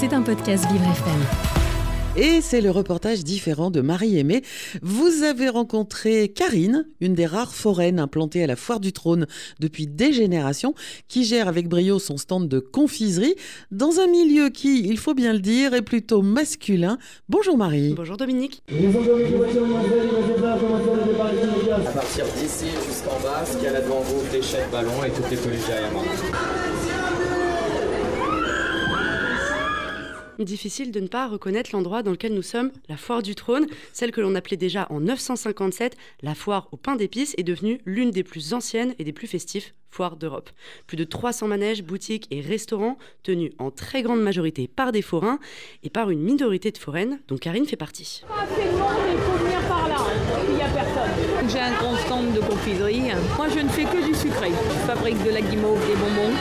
C'est un podcast Vivre FM. Et c'est le reportage différent de Marie-Aimée. Vous avez rencontré Karine, une des rares foraines implantées à la Foire du Trône depuis des générations, qui gère avec brio son stand de confiserie dans un milieu qui, il faut bien le dire, est plutôt masculin. Bonjour Marie. Bonjour Dominique. À partir d'ici jusqu'en bas, ce qu'il y a là devant vous, fléchettes, ballons et toutes les peluches derrière moi. Difficile de ne pas reconnaître l'endroit dans lequel nous sommes. La foire du trône, celle que l'on appelait déjà en 957 la foire au pain d'épices, est devenue l'une des plus anciennes et des plus festifs foires d'Europe. Plus de 300 manèges, boutiques et restaurants tenus en très grande majorité par des forains et par une minorité de foraines dont Karine fait partie. J'ai un grand stand de confiserie. Moi, je ne fais que du sucré. Je fabrique de la guimauve, des bonbons.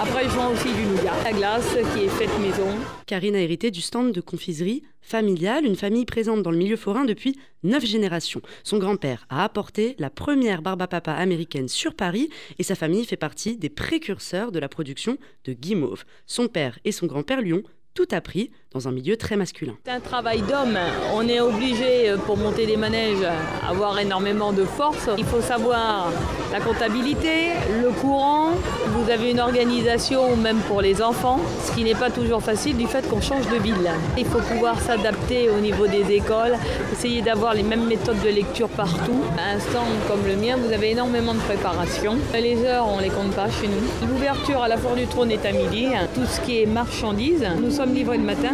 Après, je vends aussi du nougat. La glace qui est faite maison. Karine a hérité du stand de confiserie familiale, une famille présente dans le milieu forain depuis neuf générations. Son grand-père a apporté la première barbe à papa américaine sur Paris et sa famille fait partie des précurseurs de la production de guimauve. Son père et son grand-père lui ont tout appris un milieu très masculin. C'est un travail d'homme. On est obligé, euh, pour monter des manèges, avoir énormément de force. Il faut savoir la comptabilité, le courant. Vous avez une organisation même pour les enfants, ce qui n'est pas toujours facile du fait qu'on change de ville. Il faut pouvoir s'adapter au niveau des écoles, essayer d'avoir les mêmes méthodes de lecture partout. À un stand comme le mien, vous avez énormément de préparation. Les heures, on les compte pas chez nous. L'ouverture à la Foire du Trône est à midi. Tout ce qui est marchandises, nous sommes livrés le matin.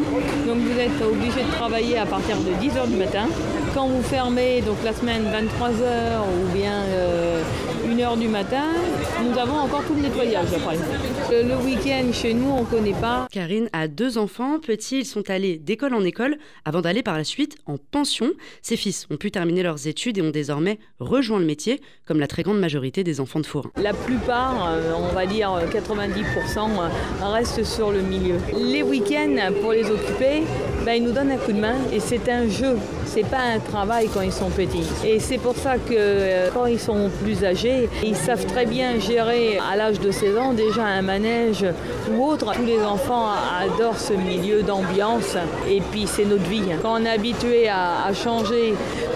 Donc vous êtes obligé de travailler à partir de 10h du matin. Quand vous fermez donc la semaine 23h ou bien 1h du matin, nous avons encore tout le nettoyage après. Le, le week-end chez nous, on ne connaît pas. Karine a deux enfants. Petits, ils sont allés d'école en école avant d'aller par la suite en pension. Ses fils ont pu terminer leurs études et ont désormais rejoint le métier, comme la très grande majorité des enfants de forain. La plupart, euh, on va dire 90%, restent sur le milieu. Les week-ends, pour les occuper, ben, ils nous donnent un coup de main et c'est un jeu. C'est pas un travail quand ils sont petits. Et c'est pour ça que euh, quand ils sont plus âgés, ils savent très bien gérer à l'âge de 16 ans déjà un manège ou autre. Tous les enfants adorent ce milieu d'ambiance et puis c'est notre vie. Quand on est habitué à, à changer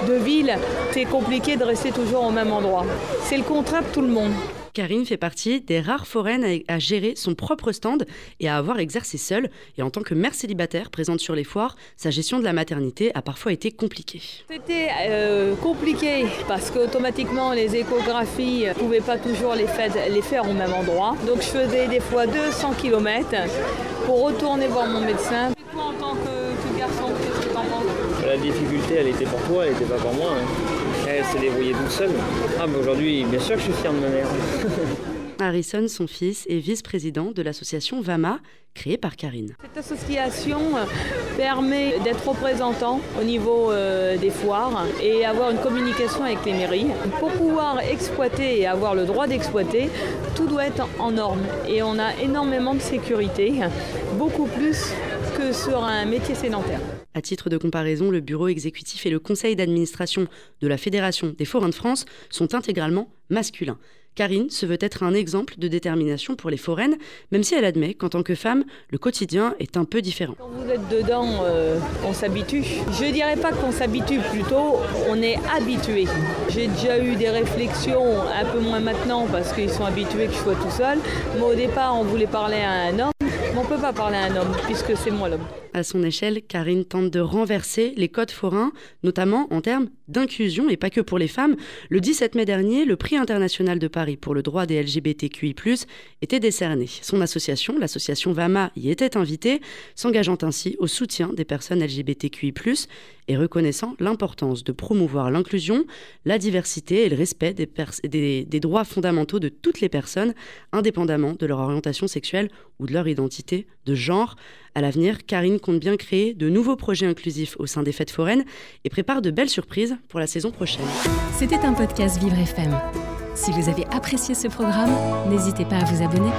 de ville, c'est compliqué de rester toujours au même endroit. C'est le contraire de tout le monde. Karine fait partie des rares foraines à, à, gérer son propre stand et à avoir exercé seule. Et en tant que mère célibataire présente sur les foires, sa gestion de la maternité a parfois été compliquée. C'était euh, compliqué parce qu'automatiquement les échographies ne pouvaient pas toujours les, faire au même endroit. Donc je faisais des fois 200 km pour retourner voir mon médecin. Toi en tant que garçon, qu'est-ce que tu en penses? La difficulté, elle était pour toi, elle n'était pas pour moi. Hein. Elle s'est débrouillée toute seule. Ah, mais aujourd'hui, bien sûr que je suis fier de ma mère. Harrison, son fils, est vice-président de l'association VAMA, créée par Karine. Cette association permet d'être représentant au niveau euh, des foires et avoir une communication avec les mairies. Pour pouvoir exploiter et avoir le droit d'exploiter, tout doit être en norme et on a énormément de sécurité, beaucoup plus que sur un métier sédentaire. À titre de comparaison, le bureau exécutif et le conseil d'administration de la Fédération des forains de France sont intégralement masculins. Karine se veut être un exemple de détermination pour les foraines, même si elle admet qu'en tant que femme, le quotidien est un peu différent. Quand vous êtes dedans, euh, on s'habitue. Je dirais pas qu'on s'habitue, plutôt on est habitué. J'ai déjà eu des réflexions, un peu moins maintenant parce qu'ils sont habitués que je sois tout seul, mais au départ on voulait parler à un homme. On ne peut pas parler à un homme, puisque c'est moi l'homme. À son échelle, Karine tente de renverser les codes forains, notamment en termes d'inclusion, et pas que pour les femmes. Le 17 mai dernier, le prix international de Paris pour le droit des LGBTQI+, était décerné. Son association, l'association VAMA, y était invitée, s'engageant ainsi au soutien des personnes LGBTQI+, et reconnaissant l'importance de promouvoir l'inclusion, la diversité et le respect des, des droits fondamentaux de toutes les personnes, indépendamment de leur orientation sexuelle ou de leur identité de genre. À l'avenir, Karine compte bien créer de nouveaux projets inclusifs au sein des fêtes foraines et prépare de belles surprises pour la saison prochaine. C'était un podcast Vivre FM. Si vous avez apprécié ce programme, n'hésitez pas à vous abonner.